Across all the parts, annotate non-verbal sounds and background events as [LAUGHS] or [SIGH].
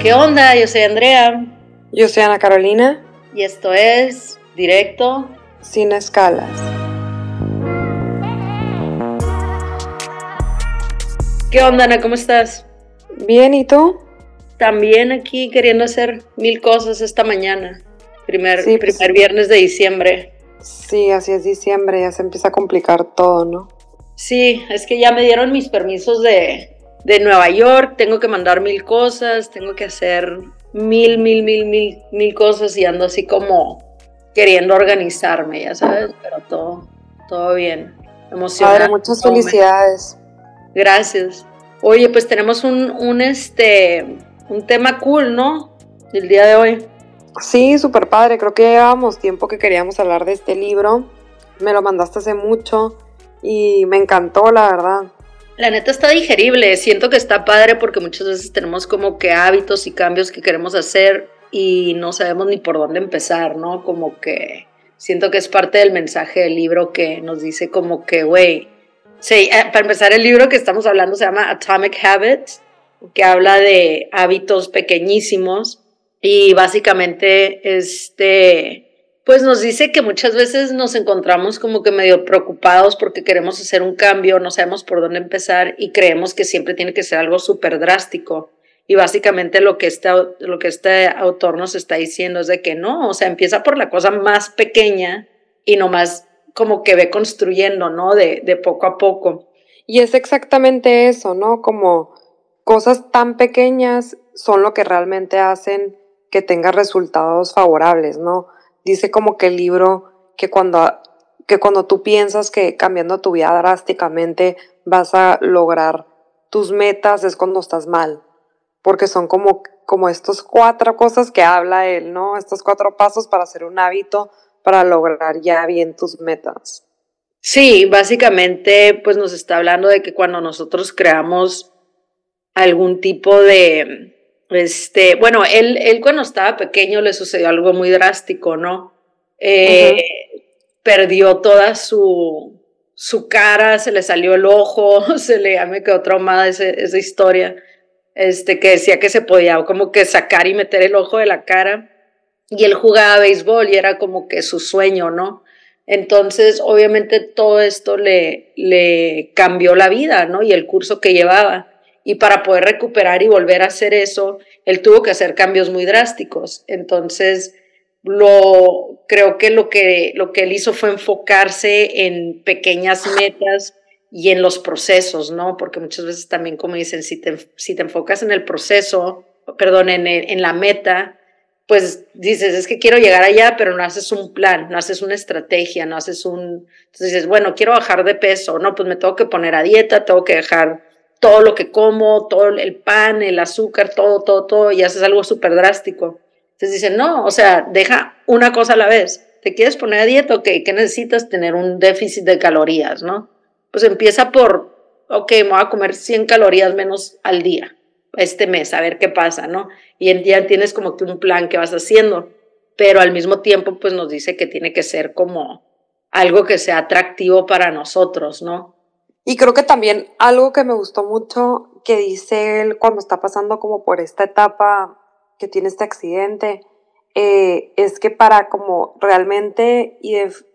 ¿Qué onda? Yo soy Andrea. Yo soy Ana Carolina. Y esto es Directo Sin Escalas. ¿Qué onda, Ana? ¿Cómo estás? Bien, ¿y tú? También aquí queriendo hacer mil cosas esta mañana. Primer, pues primer viernes de diciembre. Sí, así es diciembre, ya se empieza a complicar todo, ¿no? Sí, es que ya me dieron mis permisos de, de Nueva York, tengo que mandar mil cosas, tengo que hacer mil, mil, mil, mil, mil cosas y ando así como queriendo organizarme, ya sabes, pero todo, todo bien. Emocionada. muchas felicidades. Gracias. Oye, pues tenemos un, un, este, un tema cool, ¿no? El día de hoy. Sí, súper padre. Creo que llevábamos tiempo que queríamos hablar de este libro. Me lo mandaste hace mucho y me encantó, la verdad. La neta está digerible, siento que está padre porque muchas veces tenemos como que hábitos y cambios que queremos hacer y no sabemos ni por dónde empezar, ¿no? Como que siento que es parte del mensaje del libro que nos dice como que, güey, sí, eh, para empezar el libro que estamos hablando se llama Atomic Habits, que habla de hábitos pequeñísimos y básicamente este pues nos dice que muchas veces nos encontramos como que medio preocupados porque queremos hacer un cambio, no sabemos por dónde empezar y creemos que siempre tiene que ser algo súper drástico. Y básicamente lo que, este, lo que este autor nos está diciendo es de que no, o sea, empieza por la cosa más pequeña y nomás como que ve construyendo, ¿no? De, de poco a poco. Y es exactamente eso, ¿no? Como cosas tan pequeñas son lo que realmente hacen que tenga resultados favorables, ¿no? Dice como que el libro que cuando, que cuando tú piensas que cambiando tu vida drásticamente vas a lograr tus metas es cuando estás mal, porque son como, como estos cuatro cosas que habla él, ¿no? Estos cuatro pasos para hacer un hábito para lograr ya bien tus metas. Sí, básicamente pues nos está hablando de que cuando nosotros creamos algún tipo de, este, bueno, él, él cuando estaba pequeño le sucedió algo muy drástico, ¿no? Eh, perdió toda su, su cara, se le salió el ojo, [LAUGHS] se le, quedó traumada esa historia, este, que decía que se podía como que sacar y meter el ojo de la cara. Y él jugaba béisbol y era como que su sueño, ¿no? Entonces, obviamente todo esto le, le cambió la vida, ¿no? Y el curso que llevaba y para poder recuperar y volver a hacer eso, él tuvo que hacer cambios muy drásticos. Entonces, lo, creo que lo, que lo que él hizo fue enfocarse en pequeñas metas y en los procesos, ¿no? Porque muchas veces también, como dicen, si te, si te enfocas en el proceso, perdón, en, en la meta, pues dices, es que quiero llegar allá, pero no haces un plan, no haces una estrategia, no haces un... Entonces dices, bueno, quiero bajar de peso, no, pues me tengo que poner a dieta, tengo que dejar todo lo que como, todo el pan, el azúcar, todo, todo, todo, y haces algo súper drástico. Entonces dicen, no, o sea, deja una cosa a la vez. ¿Te quieres poner a dieta? Ok, ¿qué necesitas? Tener un déficit de calorías, ¿no? Pues empieza por, ok, me voy a comer 100 calorías menos al día, este mes, a ver qué pasa, ¿no? Y en día tienes como que un plan que vas haciendo, pero al mismo tiempo, pues nos dice que tiene que ser como algo que sea atractivo para nosotros, ¿no? Y creo que también algo que me gustó mucho que dice él cuando está pasando como por esta etapa que tiene este accidente, eh, es que para como realmente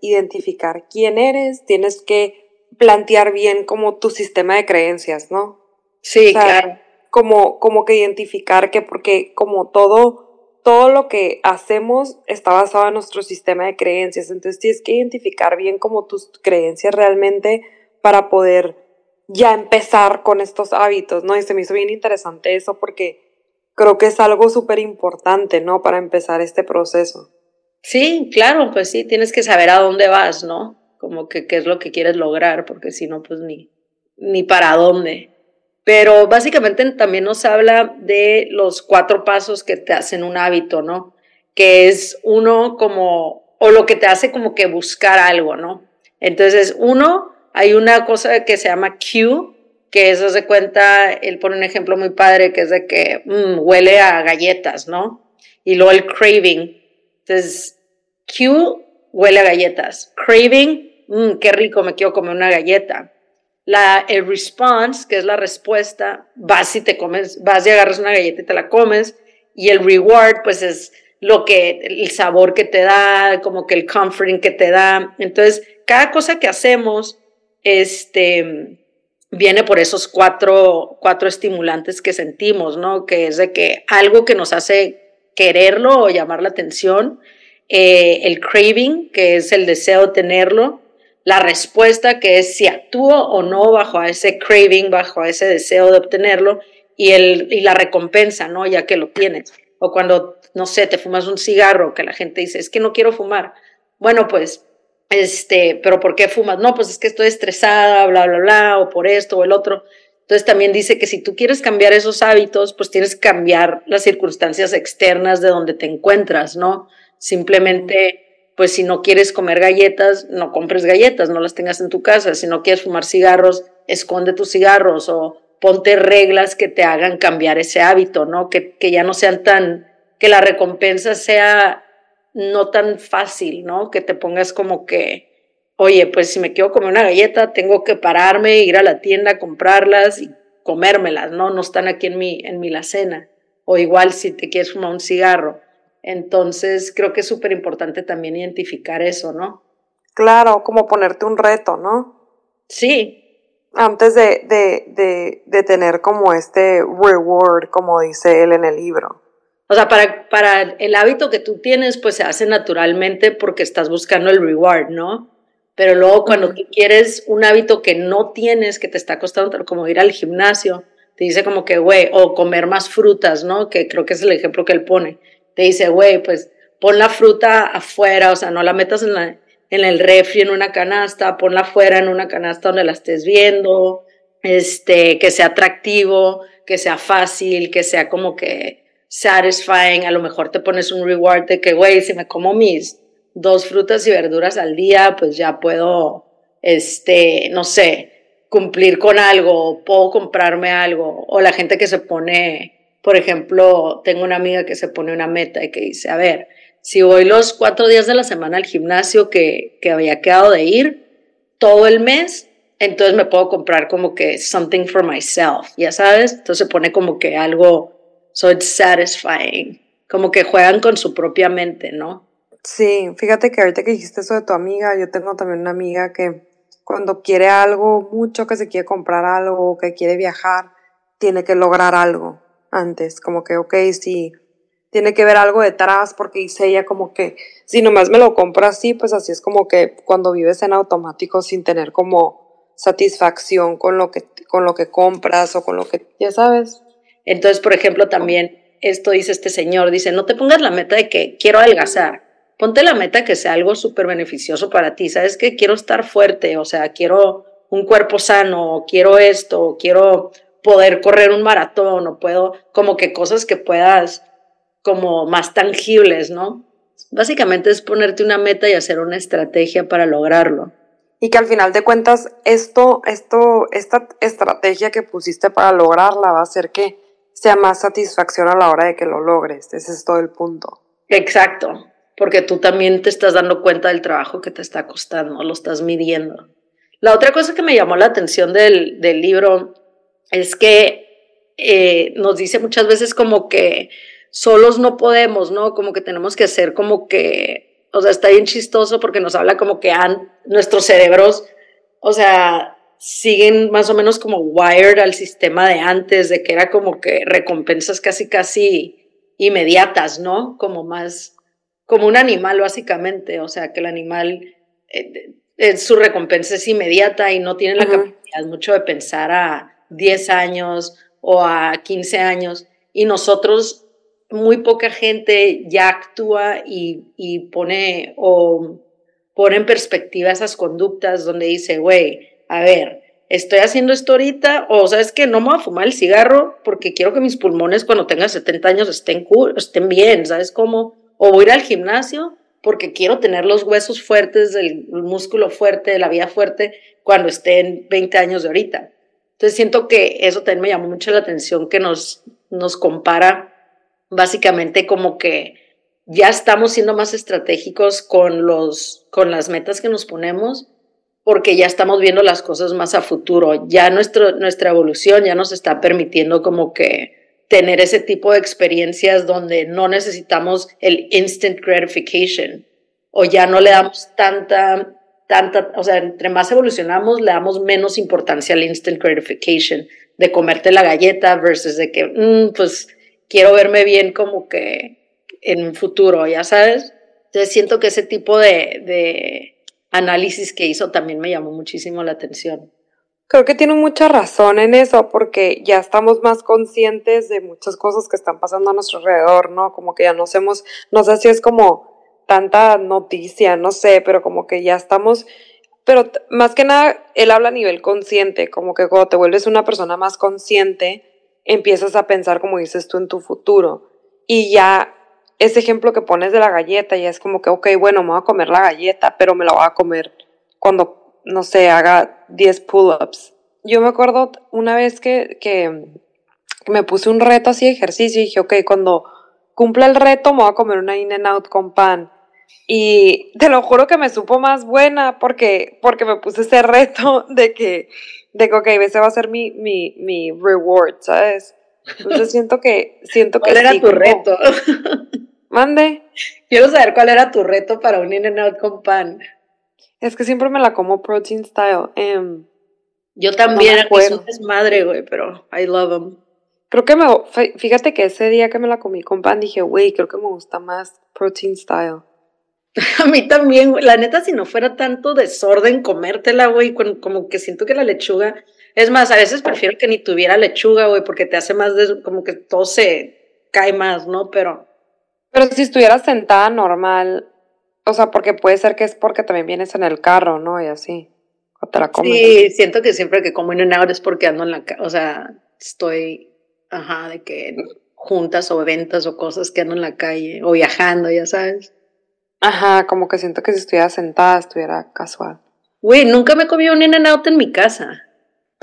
identificar quién eres, tienes que plantear bien como tu sistema de creencias, ¿no? Sí, claro. Como, como que identificar que porque como todo, todo lo que hacemos está basado en nuestro sistema de creencias, entonces tienes que identificar bien como tus creencias realmente para poder ya empezar con estos hábitos, ¿no? Y se me hizo bien interesante eso porque creo que es algo súper importante, ¿no? Para empezar este proceso. Sí, claro, pues sí, tienes que saber a dónde vas, ¿no? Como que qué es lo que quieres lograr, porque si no, pues ni, ni para dónde. Pero básicamente también nos habla de los cuatro pasos que te hacen un hábito, ¿no? Que es uno como, o lo que te hace como que buscar algo, ¿no? Entonces, uno, hay una cosa que se llama Q, que eso se cuenta, él pone un ejemplo muy padre que es de que mm, huele a galletas, ¿no? Y luego el craving. Entonces, Q huele a galletas. Craving, mmm, qué rico, me quiero comer una galleta. La, el response, que es la respuesta, vas y te comes, vas y agarras una galleta y te la comes. y el reward pues es lo que, el sabor que te da, como que el comforting que te da. Entonces, cada cosa que hacemos, este, viene por esos cuatro, cuatro estimulantes que sentimos, ¿no? Que es de que algo que nos hace quererlo o llamar la atención, eh, el craving, que es el deseo de tenerlo, la respuesta, que es si actúo o no bajo ese craving, bajo ese deseo de obtenerlo, y, el, y la recompensa, ¿no? Ya que lo tienes. O cuando, no sé, te fumas un cigarro, que la gente dice, es que no quiero fumar. Bueno, pues, este, pero ¿por qué fumas? No, pues es que estoy estresada, bla, bla, bla, o por esto o el otro. Entonces también dice que si tú quieres cambiar esos hábitos, pues tienes que cambiar las circunstancias externas de donde te encuentras, ¿no? Simplemente, pues si no quieres comer galletas, no compres galletas, no las tengas en tu casa. Si no quieres fumar cigarros, esconde tus cigarros o ponte reglas que te hagan cambiar ese hábito, ¿no? Que, que ya no sean tan, que la recompensa sea no tan fácil, ¿no? Que te pongas como que, oye, pues si me quiero comer una galleta, tengo que pararme, ir a la tienda, comprarlas y comérmelas, ¿no? No están aquí en mi, en mi la cena. O igual si te quieres fumar un cigarro. Entonces, creo que es súper importante también identificar eso, ¿no? Claro, como ponerte un reto, ¿no? Sí, antes de, de, de, de, tener como este reward, como dice él en el libro. O sea, para, para el hábito que tú tienes, pues se hace naturalmente porque estás buscando el reward, ¿no? Pero luego cuando tú quieres un hábito que no tienes, que te está costando, como ir al gimnasio, te dice como que, güey, o comer más frutas, ¿no? Que creo que es el ejemplo que él pone. Te dice, güey, pues pon la fruta afuera, o sea, no la metas en la, en el refri en una canasta, ponla afuera en una canasta donde la estés viendo, este, que sea atractivo, que sea fácil, que sea como que satisfying, a lo mejor te pones un reward de que, güey, si me como mis dos frutas y verduras al día, pues ya puedo, este, no sé, cumplir con algo, puedo comprarme algo, o la gente que se pone, por ejemplo, tengo una amiga que se pone una meta y que dice, a ver, si voy los cuatro días de la semana al gimnasio que, que había quedado de ir, todo el mes, entonces me puedo comprar como que something for myself, ya sabes, entonces se pone como que algo, so it's satisfying, como que juegan con su propia mente, ¿no? Sí, fíjate que ahorita que dijiste eso de tu amiga, yo tengo también una amiga que cuando quiere algo mucho, que se quiere comprar algo, que quiere viajar, tiene que lograr algo antes, como que, ok, si tiene que ver algo detrás porque dice ella como que si nomás me lo compro así, pues así es como que cuando vives en automático sin tener como satisfacción con lo que, con lo que compras o con lo que, ya sabes. Entonces, por ejemplo, también esto dice este señor, dice, no te pongas la meta de que quiero adelgazar, ponte la meta que sea algo súper beneficioso para ti, sabes que quiero estar fuerte, o sea, quiero un cuerpo sano, quiero esto, quiero poder correr un maratón, o puedo, como que cosas que puedas como más tangibles, ¿no? Básicamente es ponerte una meta y hacer una estrategia para lograrlo. Y que al final de cuentas, esto, esto, esta estrategia que pusiste para lograrla va a hacer que sea más satisfacción a la hora de que lo logres. Ese es todo el punto. Exacto, porque tú también te estás dando cuenta del trabajo que te está costando, lo estás midiendo. La otra cosa que me llamó la atención del, del libro es que eh, nos dice muchas veces como que solos no podemos, ¿no? Como que tenemos que hacer como que, o sea, está bien chistoso porque nos habla como que han, nuestros cerebros, o sea, siguen más o menos como wired al sistema de antes, de que era como que recompensas casi, casi inmediatas, ¿no? Como más, como un animal básicamente, o sea, que el animal, eh, su recompensa es inmediata y no tiene la capacidad mucho de pensar a 10 años o a 15 años. Y nosotros muy poca gente ya actúa y, pone o pone en perspectiva esas conductas donde dice, güey, a ver, estoy haciendo esto ahorita, o sabes que no me voy a fumar el cigarro porque quiero que mis pulmones cuando tenga 70 años estén, cool, estén bien, ¿sabes cómo? O voy a ir al gimnasio porque quiero tener los huesos fuertes, el músculo fuerte, la vida fuerte cuando estén 20 años de ahorita. Entonces siento que eso también me llamó mucho la atención que nos, nos compara básicamente como que ya estamos siendo más estratégicos con, los, con las metas que nos ponemos porque ya estamos viendo las cosas más a futuro. Ya nuestro, nuestra evolución ya nos está permitiendo como que tener ese tipo de experiencias donde no necesitamos el instant gratification o ya no le damos tanta, tanta, o sea, entre más evolucionamos, le damos menos importancia al instant gratification de comerte la galleta versus de que, mm, pues, quiero verme bien como que en un futuro, ya sabes. Entonces siento que ese tipo de, de análisis que hizo también me llamó muchísimo la atención. Creo que tiene mucha razón en eso, porque ya estamos más conscientes de muchas cosas que están pasando a nuestro alrededor, ¿no? Como que ya no hacemos, no sé si es como tanta noticia, no sé, pero como que ya estamos, pero más que nada, él habla a nivel consciente, como que cuando te vuelves una persona más consciente, empiezas a pensar, como dices tú, en tu futuro. Y ya ese ejemplo que pones de la galleta, ya es como que, ok, bueno, me voy a comer la galleta, pero me la voy a comer cuando no sé, haga 10 pull-ups. Yo me acuerdo una vez que, que me puse un reto así de ejercicio y dije, ok, cuando cumpla el reto me voy a comer una in and out con pan. Y te lo juro que me supo más buena porque, porque me puse ese reto de que, de que, ok, ese va a ser mi, mi, mi reward, ¿sabes? Entonces siento que, siento ¿Cuál era tu reto? Mande. Quiero saber cuál era tu reto para un in and out con pan. Es que siempre me la como protein style. Em, Yo también, no es un desmadre, güey, pero I love them. Creo que me, fíjate que ese día que me la comí con pan dije, güey, creo que me gusta más protein style. [LAUGHS] A mí también, güey. La neta, si no fuera tanto desorden comértela, güey, como que siento que la lechuga. Es más, a veces prefiero que ni tuviera lechuga, güey, porque te hace más, de, como que todo se cae más, ¿no? Pero. Pero si estuvieras sentada normal, o sea, porque puede ser que es porque también vienes en el carro, ¿no? Y así. O te la comes. Sí, siento que siempre que como in and out es porque ando en la O sea, estoy. Ajá, de que juntas o eventos o cosas que ando en la calle o viajando, ya sabes. Ajá, como que siento que si estuviera sentada estuviera casual. Güey, nunca me comido un in and out en mi casa.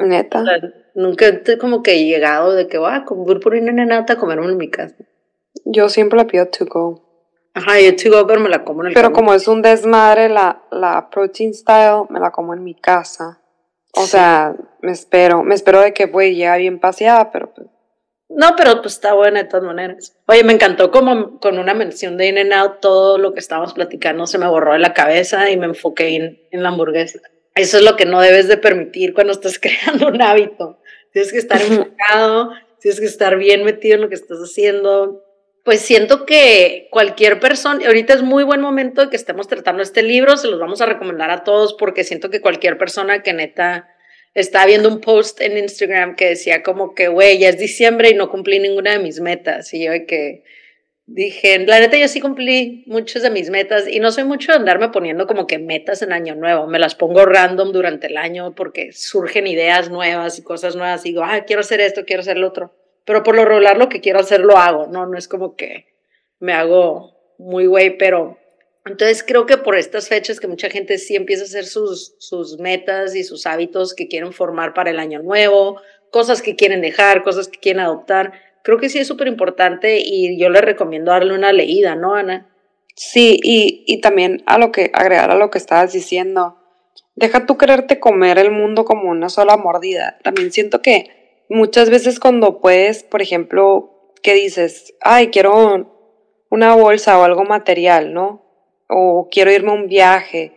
Neta. nunca he como que he llegado de que voy a comer por un in and out a comerme en mi casa. Yo siempre la pido to go. Ajá, yo to go, me la como en el Pero como es un desmadre la, la protein style, me la como en mi casa. O sea, me espero, me espero de que pues llegue bien paseada, pero pues. No, pero pues está buena de todas maneras. Oye, me encantó como con una mención de In and Out, todo lo que estábamos platicando se me borró de la cabeza y me enfoqué en, en la hamburguesa. Eso es lo que no debes de permitir cuando estás [LAUGHS] creando un hábito. Tienes que estar enfocado, tienes que estar bien metido en lo que estás haciendo, pues siento que cualquier persona, ahorita es muy buen momento de que estemos tratando este libro, se los vamos a recomendar a todos porque siento que cualquier persona que neta está viendo un post en Instagram que decía como que, güey, ya es diciembre y no cumplí ninguna de mis metas. Y yo que dije, la neta yo sí cumplí muchas de mis metas y no soy mucho de andarme poniendo como que metas en año nuevo, me las pongo random durante el año porque surgen ideas nuevas y cosas nuevas y digo, ah, quiero hacer esto, quiero hacer lo otro pero por lo regular lo que quiero hacer lo hago, ¿no? No es como que me hago muy güey, pero entonces creo que por estas fechas que mucha gente sí empieza a hacer sus, sus metas y sus hábitos que quieren formar para el año nuevo, cosas que quieren dejar, cosas que quieren adoptar, creo que sí es súper importante y yo les recomiendo darle una leída, ¿no, Ana? Sí, y, y también a lo que agregar a lo que estabas diciendo, deja tú quererte comer el mundo como una sola mordida. También siento que muchas veces cuando puedes, por ejemplo, que dices, ay, quiero una bolsa o algo material, ¿no? O quiero irme a un viaje,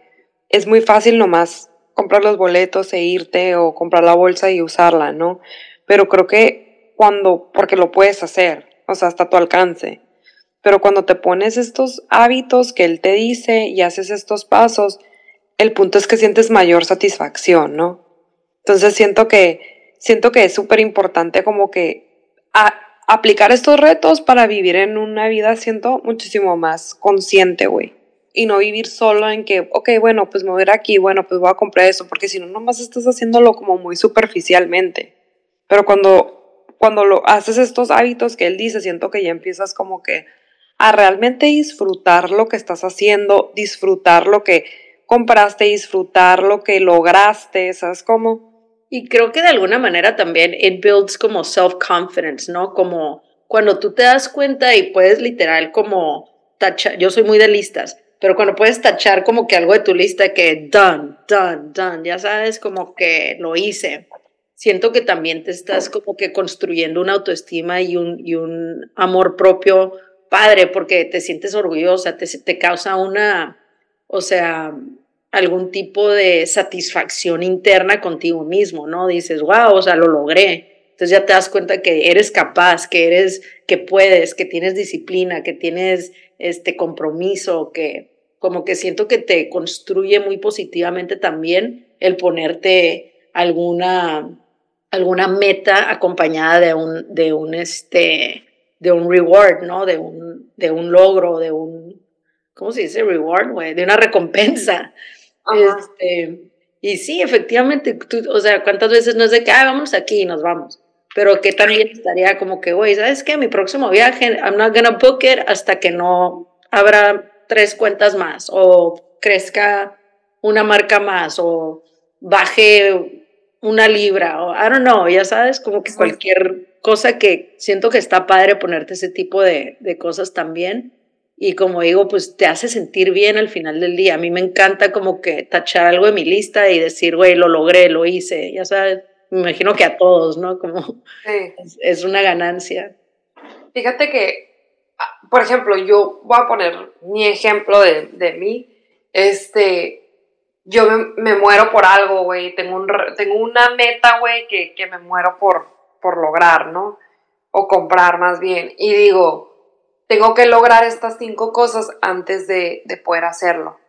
es muy fácil nomás comprar los boletos e irte o comprar la bolsa y usarla, ¿no? Pero creo que cuando, porque lo puedes hacer, o sea, hasta tu alcance. Pero cuando te pones estos hábitos que él te dice y haces estos pasos, el punto es que sientes mayor satisfacción, ¿no? Entonces siento que siento que es súper importante como que aplicar estos retos para vivir en una vida, siento muchísimo más consciente, güey. Y no vivir solo en que, ok, bueno, pues me aquí, bueno, pues voy a comprar eso, porque si no, nomás estás haciéndolo como muy superficialmente. Pero cuando, cuando lo haces estos hábitos que él dice, siento que ya empiezas como que a realmente disfrutar lo que estás haciendo, disfrutar lo que compraste, disfrutar lo que lograste, ¿sabes cómo? Y creo que de alguna manera también it builds como self-confidence, ¿no? Como cuando tú te das cuenta y puedes literal como tachar, yo soy muy de listas, pero cuando puedes tachar como que algo de tu lista que done, done, done, ya sabes, como que lo hice. Siento que también te estás como que construyendo una autoestima y un, y un amor propio padre, porque te sientes orgullosa, te, te causa una, o sea, algún tipo de satisfacción interna contigo mismo, ¿no? Dices, wow, o sea, lo logré. Entonces ya te das cuenta que eres capaz, que eres, que puedes, que tienes disciplina, que tienes este compromiso, que como que siento que te construye muy positivamente también el ponerte alguna, alguna meta acompañada de un, de un, este, de un reward, ¿no? De un, de un logro, de un, ¿cómo se dice? Reward, güey, de una recompensa. Este, y sí, efectivamente, o sea, ¿cuántas veces no es de que, ah, vamos aquí y nos vamos? Pero que también estaría como que, güey, ¿sabes qué? Mi próximo viaje, I'm not gonna book it hasta que no abra tres cuentas más, o crezca una marca más, o baje una libra, o I don't know, ya sabes, como que cualquier cosa que siento que está padre ponerte ese tipo de, de cosas también y como digo, pues te hace sentir bien al final del día. A mí me encanta como que tachar algo de mi lista y decir, güey, lo logré, lo hice, ya sabes, me imagino que a todos, ¿no? Como es, una ganancia. Fíjate que, ah, por ejemplo, yo voy a poner mi ejemplo de, de mí, este, yo me, muero por algo, güey, tengo, un, tengo una meta, güey, que, que me muero por, por lograr, ¿no? O comprar más bien. Y digo, tengo que lograr estas cinco cosas antes de, poder hacerlo.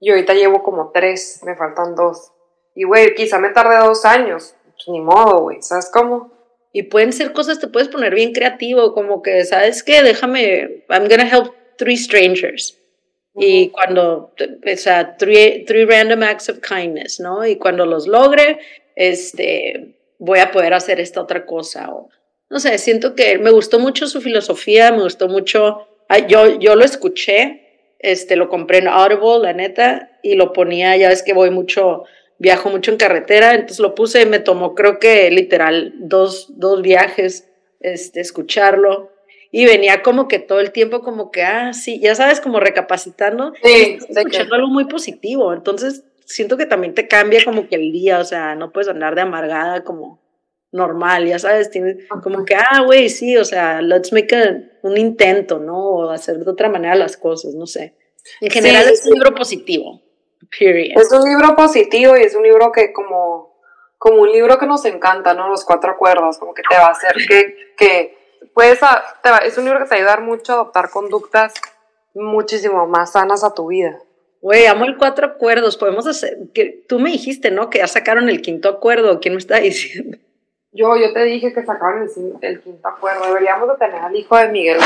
Y ahorita llevo como tres, me faltan dos. Y, güey, quizá me tarde dos años. Pues, ni modo, güey, ¿sabes cómo? Y pueden ser cosas, te puedes poner bien creativo, como que, ¿sabes qué? Déjame, I'm gonna help three strangers. Y cuando, o sea, three, three random acts of kindness, ¿no? Y cuando los logre, este, voy a poder hacer esta otra cosa. O, no sé, siento que me gustó mucho su filosofía, me gustó mucho, yo, yo lo escuché, este, lo compré en Audible, la neta, y lo ponía, ya ves que voy mucho, viajo mucho en carretera, entonces lo puse, me tomó creo que literal dos, dos viajes, este, escucharlo, y venía como que todo el tiempo como que, ah, sí, ya sabes, como recapacitando, sí, escuchando algo muy positivo, entonces siento que también te cambia como que el día, o sea, no puedes andar de amargada como normal, ya sabes, tienes como que, ah, güey, sí, o sea, let's make un intento, ¿no? O hacer de otra manera las cosas, no sé. En general es un libro positivo, period. Es un libro positivo y es un libro que como, como un libro que nos encanta, ¿no? Los cuatro acuerdos, como que te va a hacer que, que puedes, es un libro que te va a ayudar mucho a adoptar conductas muchísimo más sanas a tu vida. Güey, amo el cuatro acuerdos. Podemos hacer, que tú me dijiste, ¿no? Que ya sacaron el quinto acuerdo. ¿Quién me está diciendo? Yo, yo te dije que sacaban el, el quinto acuerdo. Deberíamos de tener al hijo de Miguel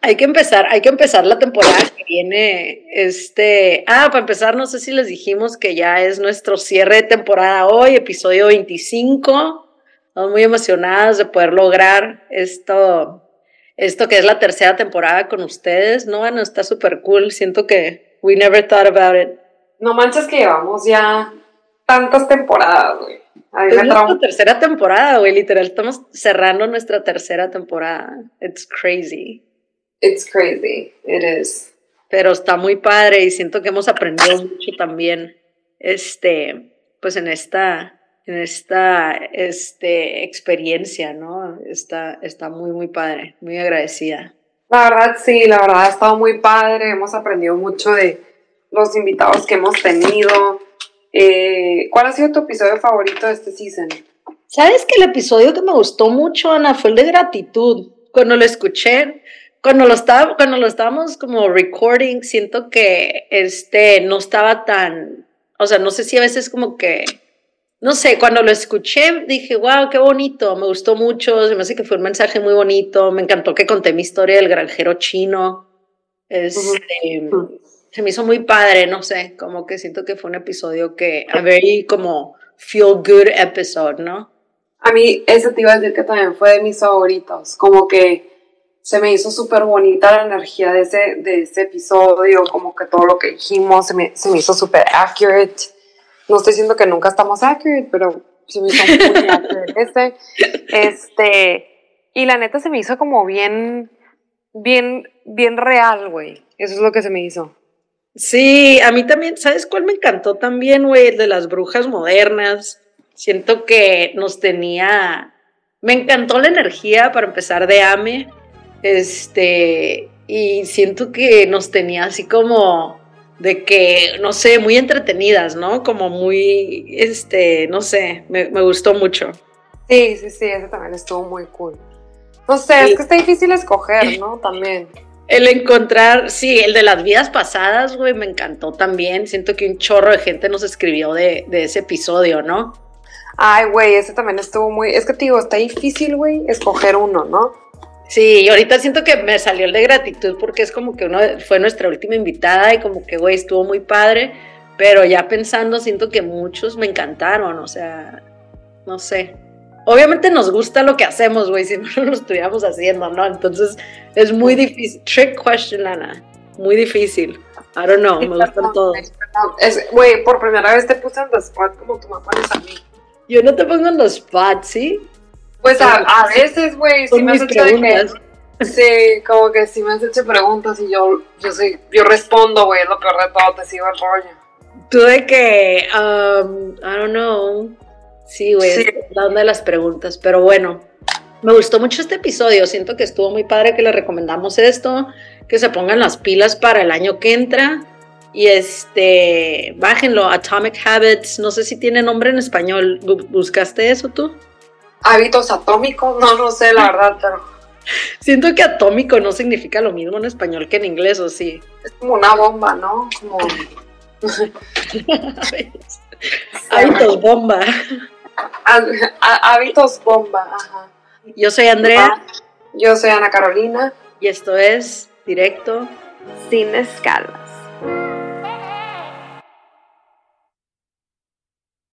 Hay que empezar, hay que empezar la temporada que viene. Este, ah, para empezar, no sé si les dijimos que ya es nuestro cierre de temporada hoy, episodio 25. Estamos muy emocionados de poder lograr esto, esto que es la tercera temporada con ustedes. No, bueno, está súper cool. Siento que we never thought about it. No manches que llevamos ya tantas temporadas, güey. Es nuestra tercera temporada, güey, literal, estamos cerrando nuestra tercera temporada. It's crazy. It's crazy, it is. Pero está muy padre y siento que hemos aprendido mucho también, este, pues en esta, en esta, este, experiencia, ¿no? Está, está muy, muy padre, muy agradecida. La verdad, sí, la verdad ha estado muy padre, hemos aprendido mucho de los invitados que hemos tenido, eh, ¿Cuál ha sido tu episodio favorito de este season? Sabes que el episodio que me gustó mucho, Ana, fue el de gratitud. Cuando lo escuché, cuando lo, estaba, cuando lo estábamos como recording, siento que este no estaba tan, o sea, no sé si a veces como que, no sé, cuando lo escuché dije, wow, qué bonito, me gustó mucho, se me hace que fue un mensaje muy bonito, me encantó que conté mi historia del granjero chino. Este, se me hizo muy padre, no sé, como que siento que fue un episodio que, a very como feel good episode, ¿no? A mí ese te iba a decir que también fue de mis favoritos, como que se me hizo súper bonita la energía de ese, de ese episodio, como que todo lo que dijimos se me, se me hizo súper accurate. No estoy diciendo que nunca estamos accurate, pero se me hizo muy [LAUGHS] accurate este. Este, y la neta se me hizo como bien, bien, bien real, güey. Eso es lo que se me hizo. Sí, a mí también, ¿sabes cuál me encantó también, güey? El de las brujas modernas. Siento que nos tenía, me encantó la energía para empezar de AME, este, y siento que nos tenía así como de que, no sé, muy entretenidas, ¿no? Como muy, este, no sé, me, gustó mucho. Sí, sí, sí, ese también estuvo muy cool. No sé, es que está difícil escoger, ¿no? [LAUGHS] También. El encontrar, sí, el de las vidas pasadas, güey, me encantó también. Siento que un chorro de gente nos escribió de, de ese episodio, ¿no? Ay, güey, ese también estuvo muy. Es que te digo, está difícil, güey, escoger uno, ¿no? Sí, y ahorita siento que me salió el de gratitud porque es como que uno fue nuestra última invitada y como que, güey, estuvo muy padre. Pero ya pensando, siento que muchos me encantaron, o sea, no sé. Obviamente nos gusta lo que hacemos, güey, si no lo estuviéramos haciendo, ¿no? Entonces es muy difícil. Trick question, Ana. Muy difícil. I don't know, me gustan todos. Güey, por primera vez te puse en the spot como tú me pones a mí. Yo no te pongo en los spots, ¿sí? Pues a, a veces, güey, sí me has hecho preguntas. sí, como que si me has hecho preguntas y yo, yo, sí, yo respondo, güey, lo peor de todo, te sigo el rollo. Tú de que, um, I don't know, sí, güey, sí. la onda de las preguntas, pero bueno, me gustó mucho este episodio, siento que estuvo muy padre que le recomendamos esto, que se pongan las pilas para el año que entra y este, bájenlo, Atomic Habits, no sé si tiene nombre en español. ¿Buscaste eso tú? Hábitos atómicos, no, no sé, la verdad, pero. Siento que atómico no significa lo mismo en español que en inglés, ¿o sí? Es como una bomba, ¿no? Como. [LAUGHS] hábitos bomba. hábitos bomba, ajá. Yo soy Andrea. Yo soy Ana Carolina. Y esto es Directo Sin Escalas.